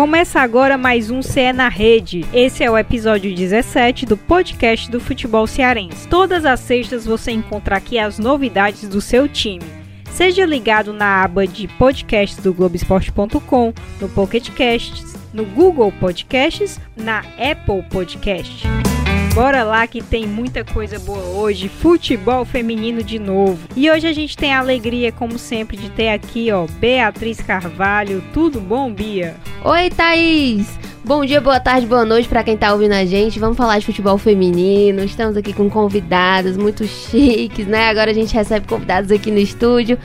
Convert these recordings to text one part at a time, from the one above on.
Começa agora mais um CE na Rede. Esse é o episódio 17 do podcast do futebol cearense. Todas as sextas você encontra aqui as novidades do seu time. Seja ligado na aba de podcasts do Globoesporte.com, no Pocket Casts, no Google Podcasts, na Apple Podcasts. Bora lá que tem muita coisa boa hoje, futebol feminino de novo. E hoje a gente tem a alegria, como sempre, de ter aqui, ó, Beatriz Carvalho. Tudo bom, Bia? Oi, Thaís! Bom dia, boa tarde, boa noite para quem tá ouvindo a gente. Vamos falar de futebol feminino. Estamos aqui com convidados muito chiques, né? Agora a gente recebe convidados aqui no estúdio.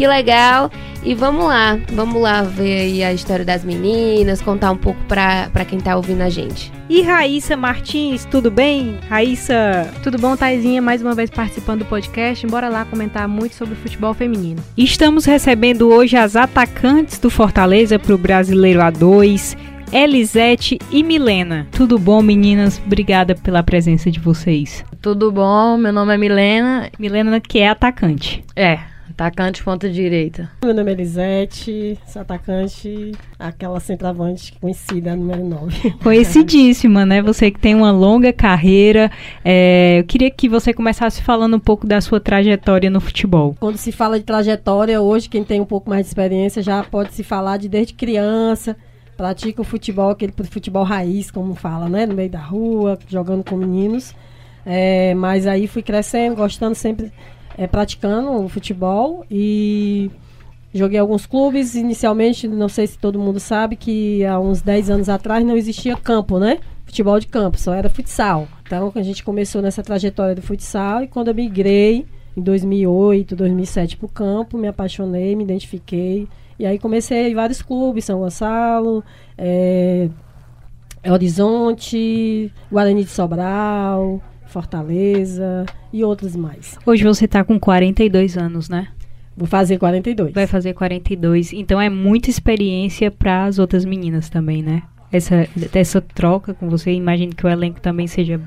Que legal! E vamos lá, vamos lá ver aí a história das meninas, contar um pouco para quem tá ouvindo a gente. E Raíssa Martins, tudo bem? Raíssa. Tudo bom, Taizinha? Mais uma vez participando do podcast. Bora lá comentar muito sobre o futebol feminino. Estamos recebendo hoje as atacantes do Fortaleza para o Brasileiro A2. Elisete e Milena. Tudo bom, meninas? Obrigada pela presença de vocês. Tudo bom, meu nome é Milena. Milena, que é atacante. É, atacante ponta direita. Meu nome é Elisete, sou atacante, aquela centroavante conhecida, número 9. Conhecidíssima, né? Você que tem uma longa carreira. É, eu queria que você começasse falando um pouco da sua trajetória no futebol. Quando se fala de trajetória, hoje quem tem um pouco mais de experiência já pode se falar de desde criança, pratica o futebol, aquele futebol raiz, como fala, né? No meio da rua, jogando com meninos. É, mas aí fui crescendo, gostando sempre, é, praticando o futebol e joguei alguns clubes. Inicialmente, não sei se todo mundo sabe, que há uns 10 anos atrás não existia campo, né? Futebol de campo, só era futsal. Então a gente começou nessa trajetória do futsal e quando eu migrei em 2008, 2007 para o campo, me apaixonei, me identifiquei e aí comecei em vários clubes, São Gonçalo, é, Horizonte, Guarani de Sobral, Fortaleza e outros mais. Hoje você está com 42 anos, né? Vou fazer 42. Vai fazer 42. Então é muita experiência para as outras meninas também, né? Essa, essa troca com você. Imagino que o elenco também seja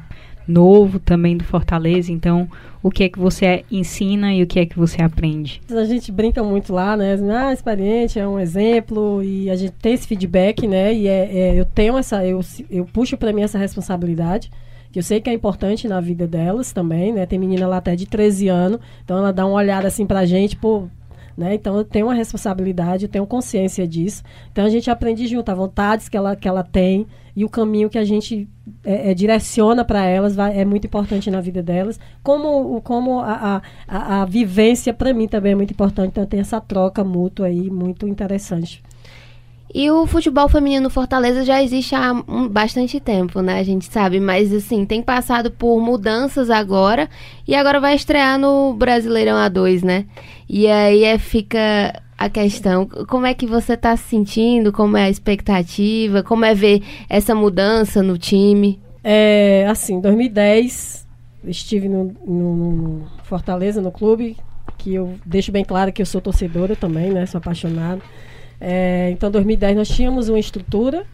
novo também do Fortaleza, então o que é que você ensina e o que é que você aprende? A gente brinca muito lá, né? Ah, experiente, é um exemplo e a gente tem esse feedback, né? E é, é eu tenho essa, eu, eu puxo para mim essa responsabilidade que eu sei que é importante na vida delas também, né? Tem menina lá até de 13 anos, então ela dá uma olhada assim pra gente, pô, né? Então eu tenho uma responsabilidade, eu tenho consciência disso. Então a gente aprende junto, as vontades que ela, que ela tem e o caminho que a gente é, é, direciona para elas vai, é muito importante na vida delas. Como, como a, a, a vivência para mim também é muito importante. Então tem essa troca mútua aí muito interessante. E o futebol feminino no Fortaleza já existe há bastante tempo, né? A gente sabe, mas assim, tem passado por mudanças agora e agora vai estrear no Brasileirão A2, né? E aí é, fica a questão, como é que você está se sentindo, como é a expectativa, como é ver essa mudança no time? É, assim, 2010 estive no, no Fortaleza, no clube, que eu deixo bem claro que eu sou torcedora também, né? Sou apaixonada. É, então, 2010 nós tínhamos uma estrutura,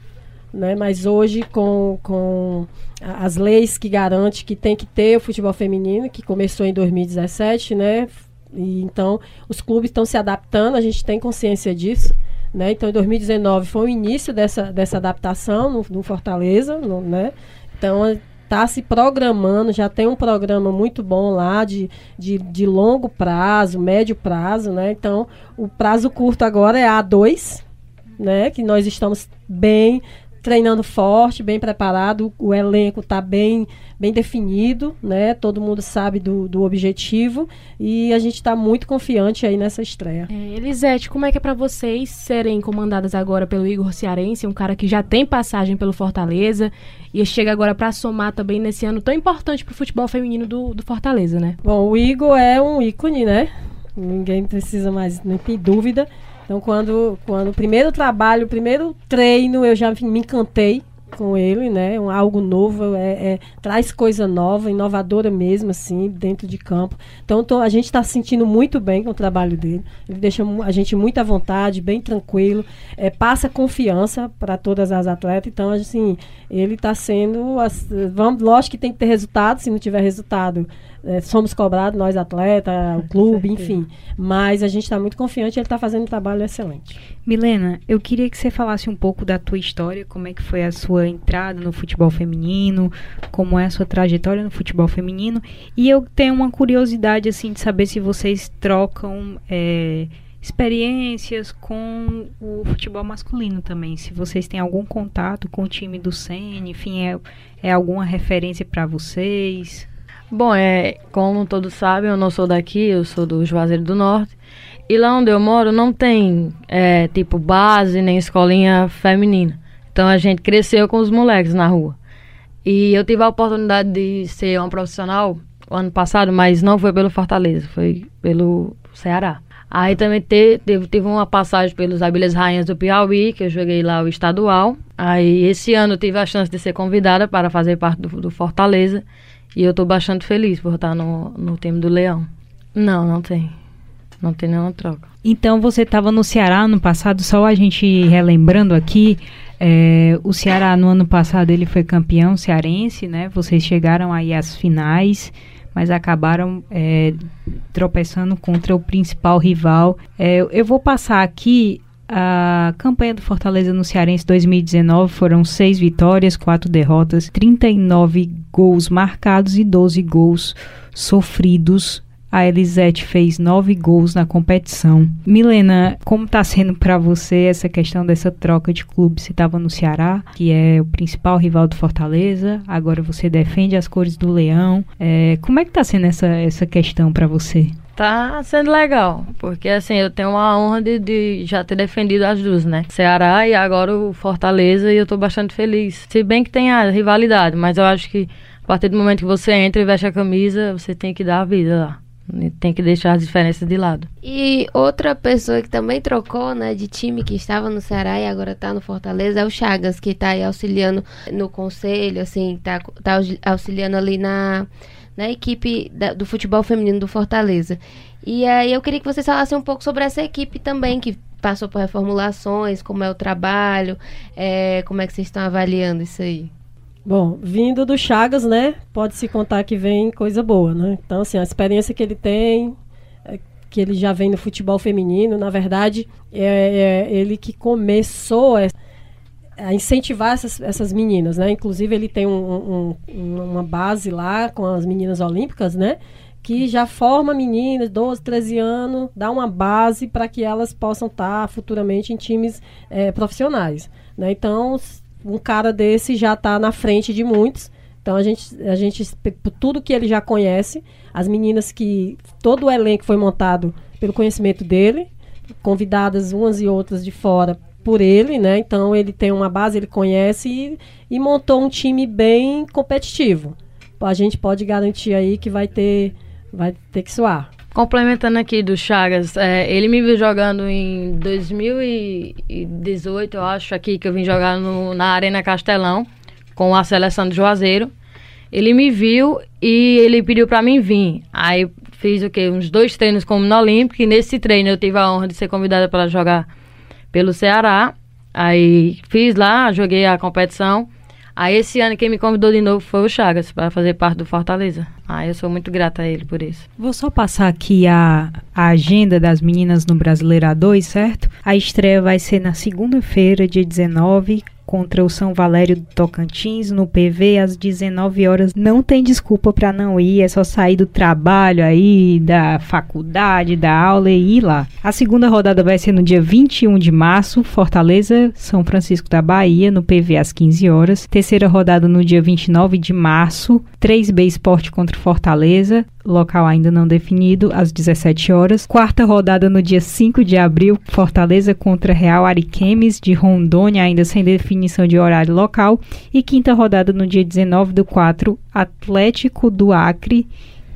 né, mas hoje com, com as leis que garantem que tem que ter o futebol feminino, que começou em 2017, né? E, então, os clubes estão se adaptando, a gente tem consciência disso. Né? Então, em 2019 foi o início dessa, dessa adaptação no, no Fortaleza, no, né? Então, está se programando, já tem um programa muito bom lá de, de, de, longo prazo, médio prazo, né? Então, o prazo curto agora é A2, né? Que nós estamos bem treinando forte, bem preparado, o elenco está bem, bem definido, né? Todo mundo sabe do, do objetivo e a gente está muito confiante aí nessa estreia. É, Elisete, como é que é para vocês serem comandadas agora pelo Igor Cearense, um cara que já tem passagem pelo Fortaleza e chega agora para somar também nesse ano tão importante para o futebol feminino do, do Fortaleza, né? Bom, o Igor é um ícone, né? Ninguém precisa mais, nem tem dúvida. Então, quando, quando o primeiro trabalho, o primeiro treino, eu já me encantei com ele, né? Um, algo novo, é, é, traz coisa nova, inovadora mesmo, assim, dentro de campo. Então, tô, a gente está se sentindo muito bem com o trabalho dele. Ele deixa a gente muito à vontade, bem tranquilo, é, passa confiança para todas as atletas. Então, assim, ele está sendo. Vamos, lógico que tem que ter resultado, se não tiver resultado é, somos cobrados, nós atletas, o clube, enfim. Mas a gente está muito confiante, ele está fazendo um trabalho excelente. Milena, eu queria que você falasse um pouco da tua história, como é que foi a sua entrada no futebol feminino, como é a sua trajetória no futebol feminino, e eu tenho uma curiosidade assim de saber se vocês trocam é, experiências com o futebol masculino também, se vocês têm algum contato com o time do Sen, enfim, é, é alguma referência para vocês? Bom, é, como todos sabem, eu não sou daqui, eu sou do Juazeiro do Norte. E lá onde eu moro não tem, é, tipo, base nem escolinha feminina. Então a gente cresceu com os moleques na rua. E eu tive a oportunidade de ser uma profissional o ano passado, mas não foi pelo Fortaleza, foi pelo Ceará. Aí também te, teve, uma passagem pelos Abelhas Rainhas do Piauí, que eu joguei lá o estadual. Aí esse ano eu tive a chance de ser convidada para fazer parte do, do Fortaleza. E eu estou bastante feliz por estar no, no time do Leão. Não, não tem. Não tem nenhuma troca. Então você estava no Ceará no passado, só a gente relembrando aqui, é, o Ceará no ano passado ele foi campeão cearense, né? Vocês chegaram aí às finais mas acabaram é, tropeçando contra o principal rival. É, eu vou passar aqui a campanha do Fortaleza no Cearense 2019 foram seis vitórias, quatro derrotas, 39 gols marcados e 12 gols sofridos a Elisete fez nove gols na competição. Milena, como está sendo para você essa questão dessa troca de clube? Você estava no Ceará, que é o principal rival do Fortaleza, agora você defende as cores do Leão. É, como é que está sendo essa, essa questão para você? Tá sendo legal, porque assim, eu tenho uma honra de, de, já ter defendido as duas, né? Ceará e agora o Fortaleza, e eu tô bastante feliz. Se bem que tem a rivalidade, mas eu acho que a partir do momento que você entra e veste a camisa, você tem que dar a vida lá. Tem que deixar as diferenças de lado. E outra pessoa que também trocou, né, de time que estava no Ceará e agora está no Fortaleza é o Chagas, que está aí auxiliando no conselho, assim, tá, tá auxiliando ali na, na equipe da, do futebol feminino do Fortaleza. E aí eu queria que vocês falassem um pouco sobre essa equipe também, que passou por reformulações, como é o trabalho, é, como é que vocês estão avaliando isso aí. Bom, vindo do Chagas, né? Pode-se contar que vem coisa boa, né? Então, assim, a experiência que ele tem, é, que ele já vem no futebol feminino, na verdade, é, é ele que começou a, a incentivar essas, essas, meninas, né? Inclusive, ele tem um, um, uma base lá com as meninas olímpicas, né? Que já forma meninas, 12, 13 anos, dá uma base para que elas possam estar futuramente em times é, profissionais. Né? Então, um cara desse já está na frente de muitos. Então a gente, a gente, tudo que ele já conhece, as meninas que todo o elenco foi montado pelo conhecimento dele, convidadas umas e outras de fora por ele, né? Então ele tem uma base, ele conhece e, e montou um time bem competitivo. A gente pode garantir aí que vai ter, vai ter que suar. Complementando aqui do Chagas, é, ele me viu jogando em 2018, eu acho, aqui que eu vim jogar no, na Arena Castelão com a seleção de Juazeiro. Ele me viu e ele pediu para mim vir. Aí fiz o quê? Uns dois treinos como no Olímpico e nesse treino eu tive a honra de ser convidada para jogar pelo Ceará. Aí fiz lá, joguei a competição. Aí esse ano quem me convidou de novo foi o Chagas para fazer parte do Fortaleza. Ah, eu sou muito grata a ele por isso. Vou só passar aqui a, a agenda das meninas no Brasileiro A2, certo? A estreia vai ser na segunda-feira, dia 19, contra o São Valério do Tocantins no PV às 19 horas. Não tem desculpa para não ir, é só sair do trabalho aí, da faculdade, da aula e ir lá. A segunda rodada vai ser no dia 21 de março, Fortaleza, São Francisco da Bahia, no PV às 15 horas. Terceira rodada no dia 29 de março, 3B Esporte contra Fortaleza, local ainda não definido, às 17 horas. Quarta rodada no dia 5 de abril, Fortaleza contra Real Ariquemes de Rondônia, ainda sem definição de horário local. E quinta rodada no dia 19 do 4, Atlético do Acre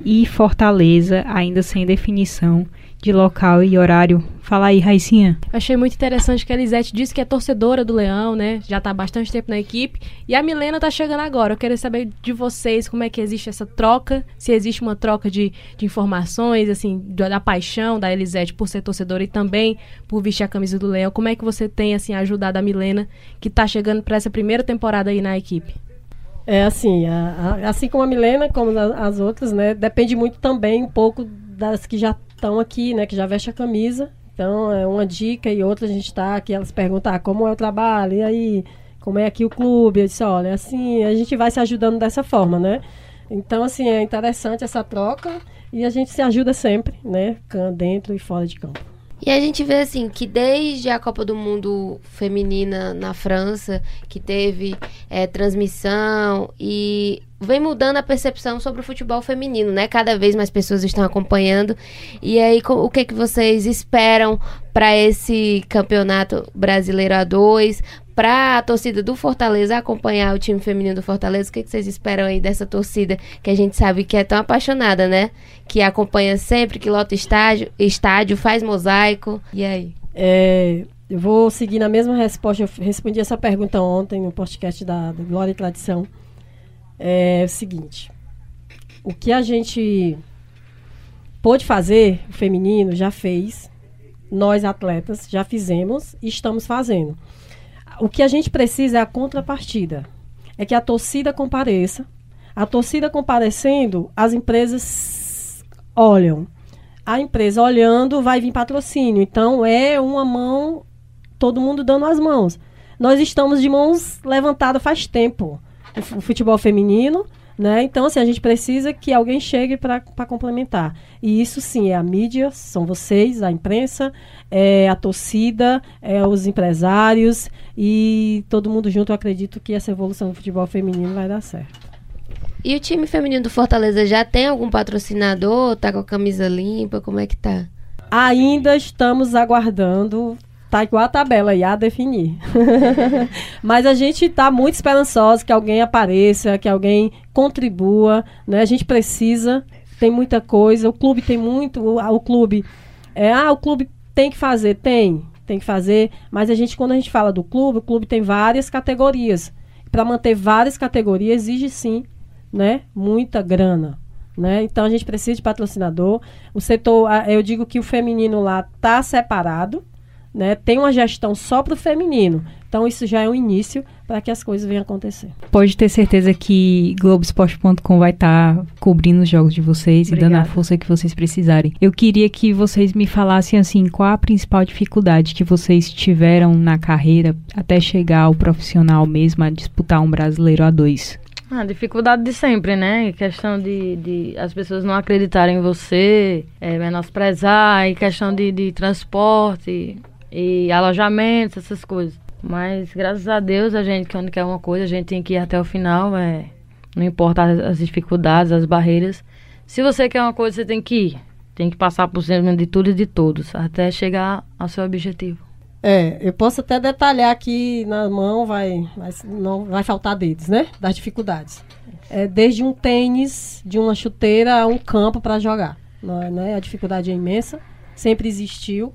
e Fortaleza, ainda sem definição de local e horário. Fala aí, Raicinha. Achei muito interessante que a Elisete disse que é torcedora do Leão, né? Já está há bastante tempo na equipe. E a Milena está chegando agora. Eu quero saber de vocês como é que existe essa troca, se existe uma troca de, de informações, assim, da, da paixão da Elisete por ser torcedora e também por vestir a camisa do Leão. Como é que você tem, assim, ajudado a Milena, que está chegando para essa primeira temporada aí na equipe? É assim, a, a, assim como a Milena, como a, as outras, né? Depende muito também um pouco das que já estão aqui, né, que já veste a camisa. Então, é uma dica e outra a gente está aqui, elas perguntam ah, como é o trabalho, e aí, como é aqui o clube? Eu disse, olha, assim, a gente vai se ajudando dessa forma, né? Então, assim, é interessante essa troca e a gente se ajuda sempre, né? Dentro e fora de campo. E a gente vê assim que desde a Copa do Mundo feminina na França, que teve é, transmissão e vem mudando a percepção sobre o futebol feminino, né? Cada vez mais pessoas estão acompanhando. E aí, o que que vocês esperam para esse campeonato brasileiro A2? Para a torcida do Fortaleza acompanhar o time feminino do Fortaleza, o que, que vocês esperam aí dessa torcida que a gente sabe que é tão apaixonada, né? Que acompanha sempre, que lota estádio, estádio faz mosaico. E aí? É, eu vou seguir na mesma resposta. Eu respondi essa pergunta ontem no podcast da, da Glória e Tradição é o seguinte: o que a gente pôde fazer, o feminino já fez, nós atletas já fizemos e estamos fazendo. O que a gente precisa é a contrapartida. É que a torcida compareça. A torcida comparecendo, as empresas olham. A empresa olhando, vai vir patrocínio. Então é uma mão, todo mundo dando as mãos. Nós estamos de mãos levantadas faz tempo o futebol feminino, né? Então, assim, a gente precisa que alguém chegue para complementar. E isso sim é a mídia, são vocês, a imprensa, é a torcida, é os empresários e todo mundo junto. Eu acredito que essa evolução do futebol feminino vai dar certo. E o time feminino do Fortaleza já tem algum patrocinador? Tá com a camisa limpa? Como é que tá? Ainda estamos aguardando tá igual a tabela aí a definir. Mas a gente tá muito esperançoso que alguém apareça, que alguém contribua, né? A gente precisa, tem muita coisa, o clube tem muito, o, o clube é, ah, o clube tem que fazer, tem, tem que fazer, mas a gente quando a gente fala do clube, o clube tem várias categorias. Para manter várias categorias exige sim, né, muita grana. Né? Então a gente precisa de patrocinador. O setor, eu digo que o feminino lá tá separado, né, tem uma gestão só para o feminino. Então isso já é um início para que as coisas venham acontecer. Pode ter certeza que Globoesporte.com vai estar tá cobrindo os jogos de vocês Obrigada. e dando a força que vocês precisarem. Eu queria que vocês me falassem assim, qual a principal dificuldade que vocês tiveram na carreira até chegar ao profissional mesmo a disputar um brasileiro a dois. A dificuldade de sempre, né? Questão de, de as pessoas não acreditarem em você, é, menosprezar, e questão de, de transporte, e alojamentos, essas coisas. Mas graças a Deus, a gente, quando quer uma coisa, a gente tem que ir até o final. É, não importa as, as dificuldades, as barreiras. Se você quer uma coisa, você tem que ir. Tem que passar por cima de tudo e de todos, até chegar ao seu objetivo. É, eu posso até detalhar aqui na mão, vai, vai, não vai faltar dedos, né? Das dificuldades. É, desde um tênis, de uma chuteira a um campo para jogar. Não né? A dificuldade é imensa, sempre existiu.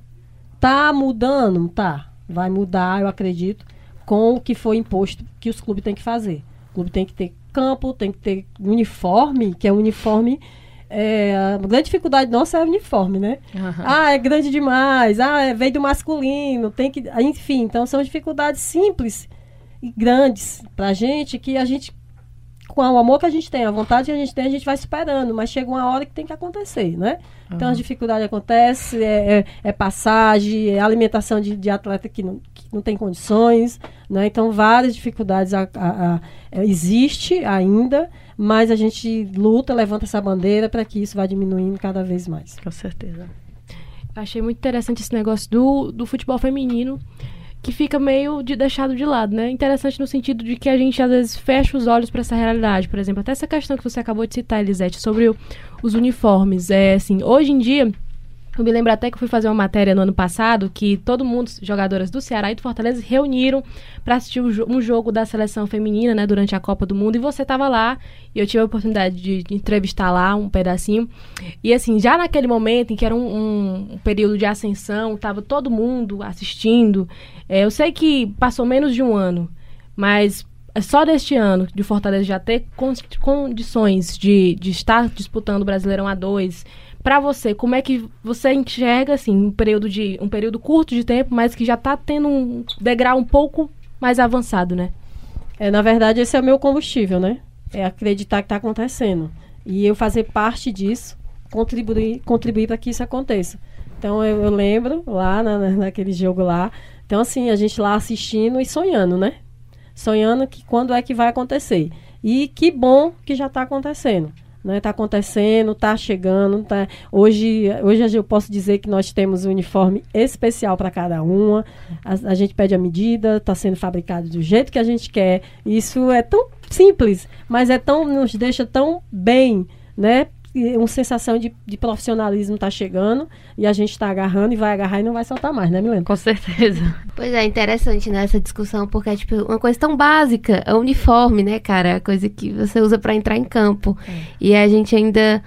Tá mudando? Tá. Vai mudar, eu acredito, com o que foi imposto que os clubes têm que fazer. O clube tem que ter campo, tem que ter uniforme, que é um uniforme. É, a grande dificuldade nossa é o uniforme, né? Uhum. Ah, é grande demais. Ah, é, veio do masculino. Tem que. Enfim, então são dificuldades simples e grandes pra gente que a gente com o amor que a gente tem, a vontade que a gente tem, a gente vai esperando, mas chega uma hora que tem que acontecer, né? Uhum. Então as dificuldades acontecem, é, é, é, passagem, é alimentação de, de atleta que não, que não tem condições, né? Então várias dificuldades a, a, a, é, existe ainda, mas a gente luta, levanta essa bandeira para que isso vá diminuindo cada vez mais. Com certeza. Achei muito interessante esse negócio do, do futebol feminino que fica meio de, deixado de lado, né? Interessante no sentido de que a gente às vezes fecha os olhos para essa realidade. Por exemplo, até essa questão que você acabou de citar, Elisete, sobre o, os uniformes. É assim, hoje em dia eu me lembro até que fui fazer uma matéria no ano passado que todo mundo, jogadoras do Ceará e do Fortaleza, reuniram para assistir um jogo da seleção feminina, né, durante a Copa do Mundo. E você estava lá e eu tive a oportunidade de, entrevistar lá um pedacinho. E assim, já naquele momento em que era um, um, um período de ascensão, estava todo mundo assistindo. É, eu sei que passou menos de um ano, mas é só deste ano de Fortaleza já ter condições de, de estar disputando o Brasileirão A2 para você, como é que você enxerga assim um período de um período curto de tempo, mas que já está tendo um degrau um pouco mais avançado, né? É, na verdade, esse é o meu combustível, né? É acreditar que está acontecendo e eu fazer parte disso, contribuir, contribuir para que isso aconteça. Então eu, eu lembro lá na, na, naquele jogo lá. Então, assim, a gente lá assistindo e sonhando, né? Sonhando que quando é que vai acontecer. E que bom que já está acontecendo. Né, tá acontecendo, tá chegando, tá. Hoje, hoje eu posso dizer que nós temos um uniforme especial para cada uma. A, a, gente pede a medida, está sendo fabricado do jeito que a gente quer. Isso é tão simples, mas é tão nos deixa tão bem, né? Uma sensação de, de profissionalismo está chegando e a gente está agarrando e vai agarrar e não vai soltar mais, né, Milena? Com certeza. Pois é, interessante nessa né, discussão, porque é tipo uma coisa tão básica, é o uniforme, né, cara? A coisa que você usa para entrar em campo. É. E a gente ainda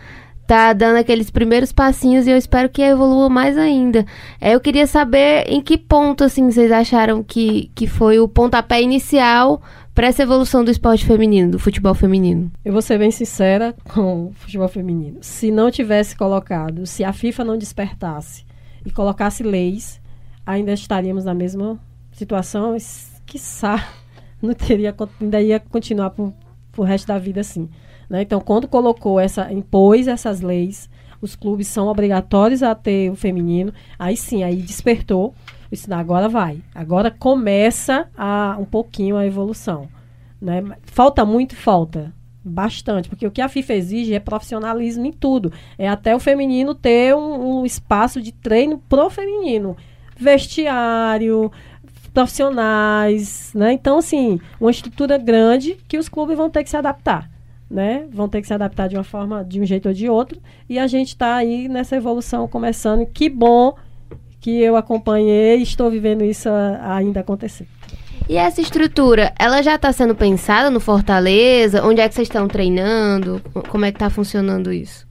tá dando aqueles primeiros passinhos e eu espero que evolua mais ainda. É, eu queria saber em que ponto, assim, vocês acharam que, que foi o pontapé inicial para essa evolução do esporte feminino, do futebol feminino? Eu vou ser bem sincera com o futebol feminino. Se não tivesse colocado, se a FIFA não despertasse e colocasse leis, ainda estaríamos na mesma situação, quiçá não teria, ainda ia continuar por, o resto da vida assim. Né? Então, quando colocou essa, impôs essas leis, os clubes são obrigatórios a ter o feminino, aí sim, aí despertou isso agora vai. Agora começa a, um pouquinho a evolução. Né? Falta muito? Falta. Bastante, porque o que a FIFA exige é profissionalismo em tudo. É até o feminino ter um, um espaço de treino pro feminino. Vestiário, profissionais, né? Então, assim, uma estrutura grande que os clubes vão ter que se adaptar. Né? Vão ter que se adaptar de uma forma, de um jeito ou de outro. E a gente está aí nessa evolução começando. Que bom que eu acompanhei e estou vivendo isso ainda acontecer. E essa estrutura, ela já está sendo pensada no Fortaleza? Onde é que vocês estão treinando? Como é que está funcionando isso?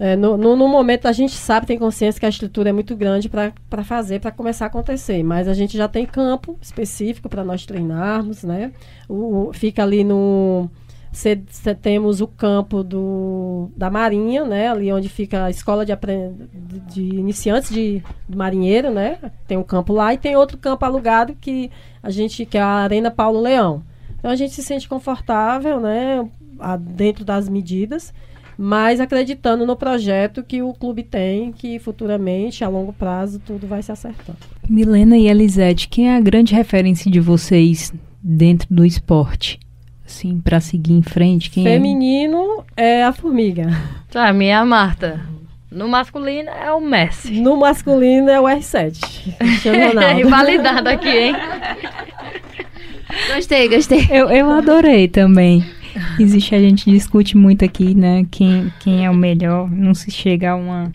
É, no, no, no, momento a gente sabe, tem consciência que a estrutura é muito grande para fazer, para começar a acontecer. Mas a gente já tem campo específico para nós treinarmos, né? O, fica ali no Cê, cê temos o campo do, da Marinha, né? Ali onde fica a escola de, de, de iniciantes de, de, marinheiro, né? Tem um campo lá e tem outro campo alugado que a gente que é a Arena Paulo Leão. Então a gente se sente confortável, né? A, dentro das medidas, mas acreditando no projeto que o clube tem, que futuramente, a longo prazo, tudo vai se acertando. Milena e Elisete, quem é a grande referência de vocês dentro do esporte? Sim, para seguir em frente? Quem é? Feminino é? é a formiga. Tá, a minha é a Marta. No masculino é o Messi. No masculino é o R7. Rivalidade aqui, hein? gostei, gostei. Eu, eu adorei também. Existe, a gente discute muito aqui, né? Quem, quem é o melhor. Não se chega a uma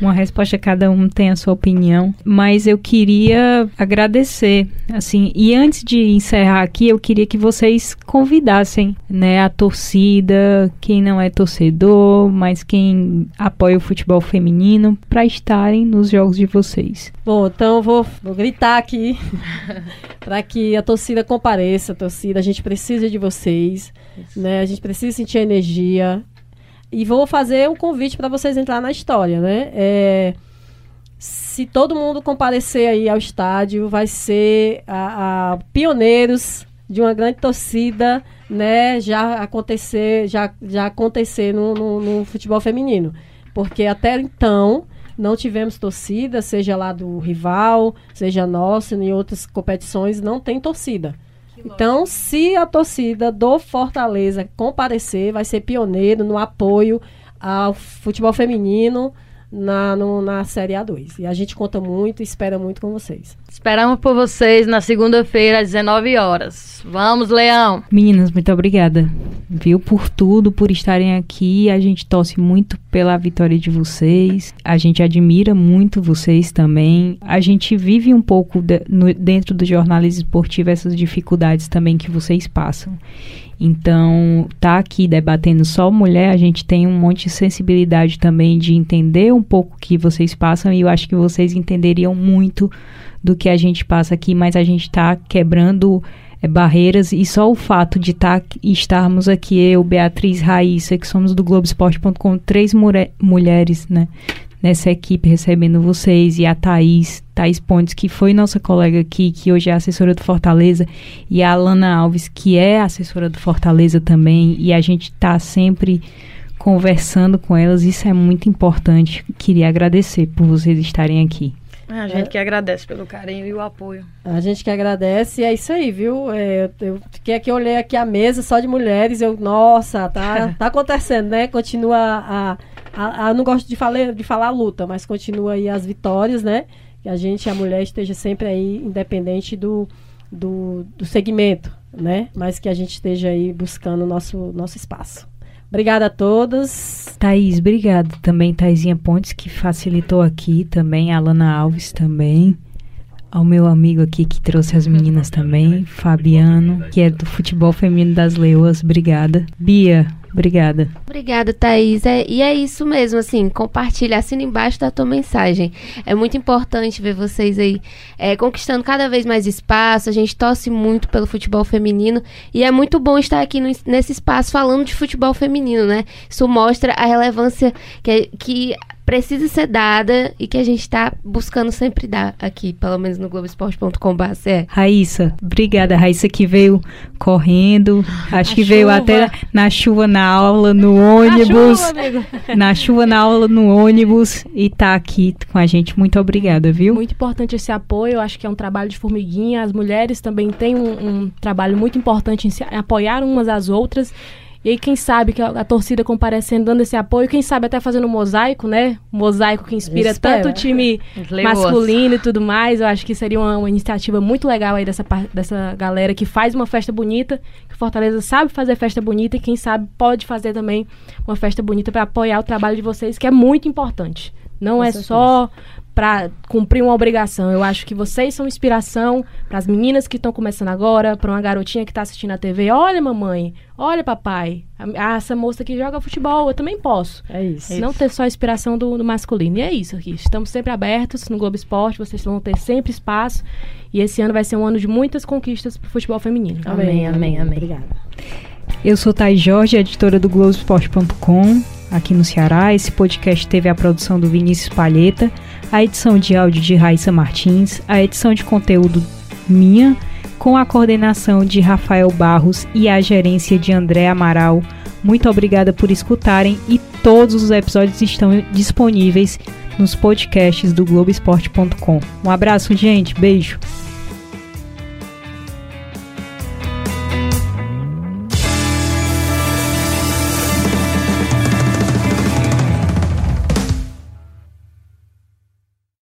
uma resposta, cada um tem a sua opinião, mas eu queria agradecer, assim, e antes de encerrar aqui, eu queria que vocês convidassem, né, a torcida, quem não é torcedor, mas quem apoia o futebol feminino, para estarem nos jogos de vocês. Bom, então eu vou, vou gritar aqui para que a torcida compareça, a torcida, a gente precisa de vocês, Né? A gente precisa sentir energia, e vou fazer um convite para vocês entrar na história, né? É, se todo mundo comparecer aí ao estádio, vai ser a, a pioneiros de uma grande torcida, né? Já acontecer, já, já acontecer no, no, no futebol feminino, porque até então não tivemos torcida, seja lá do rival, seja nossa, em outras competições não tem torcida. Então, se a torcida do Fortaleza comparecer, vai ser pioneiro no apoio ao futebol feminino na, no, na Série A2. E a gente conta muito e espera muito com vocês. Esperamos por vocês na segunda-feira, às 19 horas. Vamos, Leão! Meninas, muito obrigada. Viu por tudo, por estarem aqui. A gente torce muito pela vitória de vocês. A gente admira muito vocês também. A gente vive um pouco de, no, dentro do jornalismo esportivo essas dificuldades também que vocês passam. Então, tá aqui debatendo só mulher, a gente tem um monte de sensibilidade também de entender um pouco o que vocês passam e eu acho que vocês entenderiam muito do que a gente passa aqui, mas a gente está quebrando é, barreiras e só o fato de tá, estarmos aqui, eu, Beatriz, Raíssa, que somos do Globoesporte.com, três mulheres, né? Nessa equipe recebendo vocês e a Thaís, Thaís Pontes, que foi nossa colega aqui, que hoje é assessora do Fortaleza, e a Alana Alves, que é assessora do Fortaleza também, e a gente está sempre conversando com elas. Isso é muito importante. Queria agradecer por vocês estarem aqui. A gente que agradece pelo carinho e o apoio. A gente que agradece, e é isso aí, viu? É, eu, eu fiquei aqui, olhei aqui a mesa só de mulheres, eu, nossa, tá, tá acontecendo, né? Continua a, não gosto de falar, de falar luta, mas continua aí as vitórias, né? Que a gente, a mulher, esteja sempre aí, independente do, do, do segmento, né? Mas que a gente esteja aí buscando o nosso, nosso espaço. Obrigada a todos. Thaís, obrigada também, Thaisinha Pontes, que facilitou aqui também, a Alana Alves também. Ao meu amigo aqui que trouxe as meninas também, Fabiano, que é do futebol feminino das Leoas, obrigada. Bia, Obrigada. Obrigada, Thaís. É, e é isso mesmo, assim, compartilha, assina embaixo da tua mensagem. É muito importante ver vocês aí é, conquistando cada vez mais espaço. A gente torce muito pelo futebol feminino e é muito bom estar aqui no, nesse espaço falando de futebol feminino, né? Isso mostra a relevância que, que precisa ser dada e que a gente está buscando sempre dar aqui, pelo menos no Globoesporte.com.br. Raíssa, obrigada, Raíssa que veio correndo, acho que chuva. veio até na chuva na aula, no ônibus, na chuva, na chuva na aula no ônibus e tá aqui com a gente. Muito obrigada, viu? Muito importante esse apoio, acho que é um trabalho de formiguinha. As mulheres também têm um, um trabalho muito importante em se apoiar umas às outras. E aí, quem sabe que a, a, torcida comparecendo, dando esse apoio, quem sabe até fazendo um mosaico, né? Um mosaico que inspira tanto o time masculino e tudo mais. Eu acho que seria uma, uma, iniciativa muito legal aí dessa, dessa galera que faz uma festa bonita, que Fortaleza sabe fazer festa bonita e quem sabe pode fazer também uma festa bonita para apoiar o trabalho de vocês, que é muito importante. Não Com é certeza. só para cumprir uma obrigação. Eu acho que vocês são inspiração para as meninas que estão começando agora, para uma garotinha que está assistindo a TV. Olha, mamãe, olha, papai, a, essa moça que joga futebol, eu também posso. É isso. Não ter só a inspiração do, do, masculino. E é isso aqui. Estamos sempre abertos no Globo Esporte, vocês vão ter sempre espaço. E esse ano vai ser um ano de muitas conquistas para o futebol feminino. Amém, amém, amém. Obrigada. Eu sou Thais Jorge, editora do Globoesporte.com, aqui no Ceará. Esse podcast teve a produção do Vinícius Palheta a edição de áudio de Raíssa Martins, a edição de conteúdo minha, com a coordenação de Rafael Barros e a gerência de André Amaral. Muito obrigada por escutarem e todos os episódios estão disponíveis nos podcasts do Globoesporte.com. Um abraço, gente. Beijo.